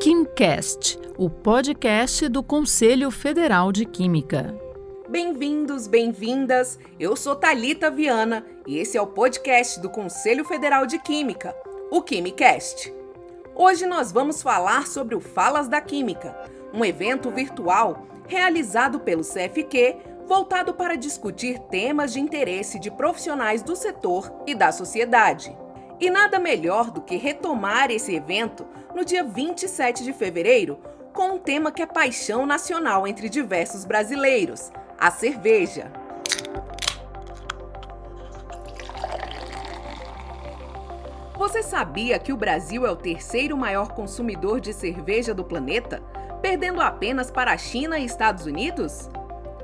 KimCast, o podcast do Conselho Federal de Química. Bem-vindos, bem-vindas. Eu sou Talita Viana e esse é o podcast do Conselho Federal de Química, o KimCast. Hoje nós vamos falar sobre o Falas da Química, um evento virtual realizado pelo CFQ voltado para discutir temas de interesse de profissionais do setor e da sociedade. E nada melhor do que retomar esse evento no dia 27 de fevereiro com um tema que é paixão nacional entre diversos brasileiros: a cerveja. Você sabia que o Brasil é o terceiro maior consumidor de cerveja do planeta, perdendo apenas para a China e Estados Unidos?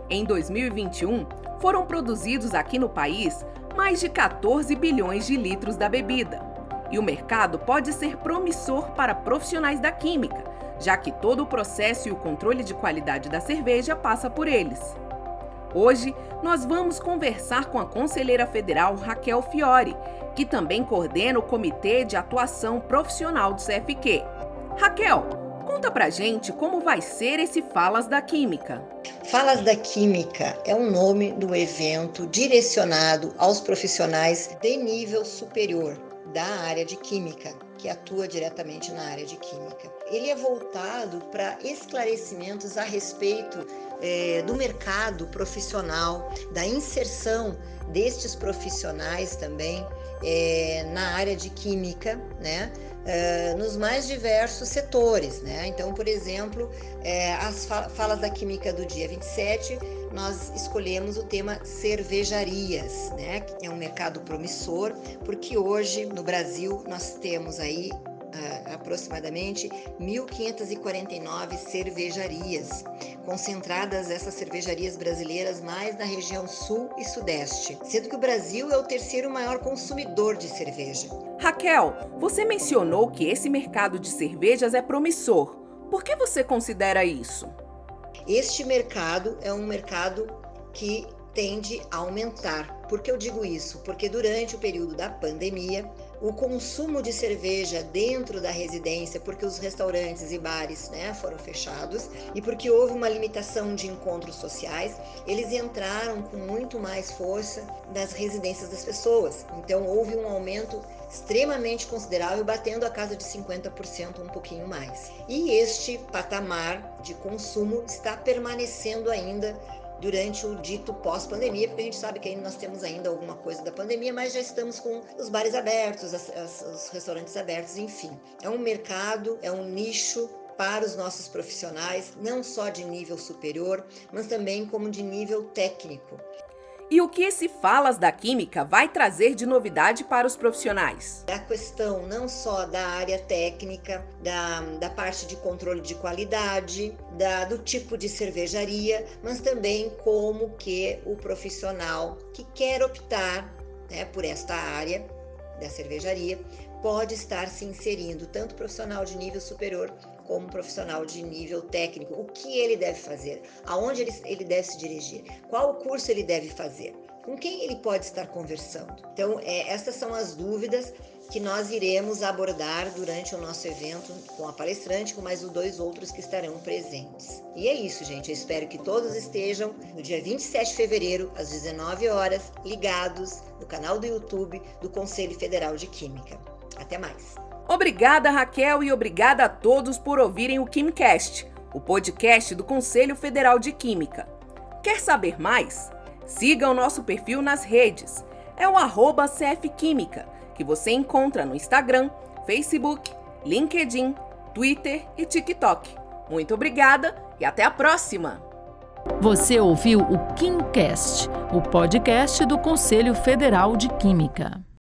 Em 2021, foram produzidos aqui no país mais de 14 bilhões de litros da bebida. E o mercado pode ser promissor para profissionais da química, já que todo o processo e o controle de qualidade da cerveja passa por eles. Hoje, nós vamos conversar com a conselheira federal Raquel Fiore, que também coordena o Comitê de Atuação Profissional do CFQ. Raquel, conta pra gente como vai ser esse Falas da Química. Falas da Química é o nome do evento direcionado aos profissionais de nível superior da área de Química, que atua diretamente na área de Química. Ele é voltado para esclarecimentos a respeito é, do mercado profissional, da inserção destes profissionais também é, na área de Química, né? Uh, nos mais diversos setores. Né? Então, por exemplo, é, as falas da Química do dia 27, nós escolhemos o tema cervejarias, né? é um mercado promissor, porque hoje no Brasil nós temos aí uh, aproximadamente 1.549 cervejarias, concentradas essas cervejarias brasileiras mais na região sul e sudeste, sendo que o Brasil é o terceiro maior consumidor de cerveja. Raquel, você mencionou que esse mercado de cervejas é promissor. Por que você considera isso? Este mercado é um mercado que tende a aumentar. Por que eu digo isso? Porque durante o período da pandemia, o consumo de cerveja dentro da residência, porque os restaurantes e bares né, foram fechados e porque houve uma limitação de encontros sociais, eles entraram com muito mais força nas residências das pessoas. Então houve um aumento extremamente considerável, batendo a casa de 50%, um pouquinho mais. E este patamar de consumo está permanecendo ainda durante o dito pós-pandemia, porque a gente sabe que ainda nós temos ainda alguma coisa da pandemia, mas já estamos com os bares abertos, as, as, os restaurantes abertos, enfim. É um mercado, é um nicho para os nossos profissionais, não só de nível superior, mas também como de nível técnico. E o que esse Falas da Química vai trazer de novidade para os profissionais? A questão não só da área técnica, da, da parte de controle de qualidade, da, do tipo de cervejaria, mas também como que o profissional que quer optar né, por esta área da cervejaria pode estar se inserindo, tanto profissional de nível superior como profissional de nível técnico, o que ele deve fazer, aonde ele, ele deve se dirigir, qual curso ele deve fazer, com quem ele pode estar conversando. Então, é, essas são as dúvidas que nós iremos abordar durante o nosso evento com a palestrante, com mais os dois outros que estarão presentes. E é isso, gente. Eu espero que todos estejam no dia 27 de fevereiro, às 19 horas, ligados no canal do YouTube do Conselho Federal de Química. Até mais. Obrigada, Raquel, e obrigada a todos por ouvirem o KimCast, o podcast do Conselho Federal de Química. Quer saber mais? Siga o nosso perfil nas redes. É o arroba CFQuímica, que você encontra no Instagram, Facebook, LinkedIn, Twitter e TikTok. Muito obrigada e até a próxima! Você ouviu o KimCast, o podcast do Conselho Federal de Química.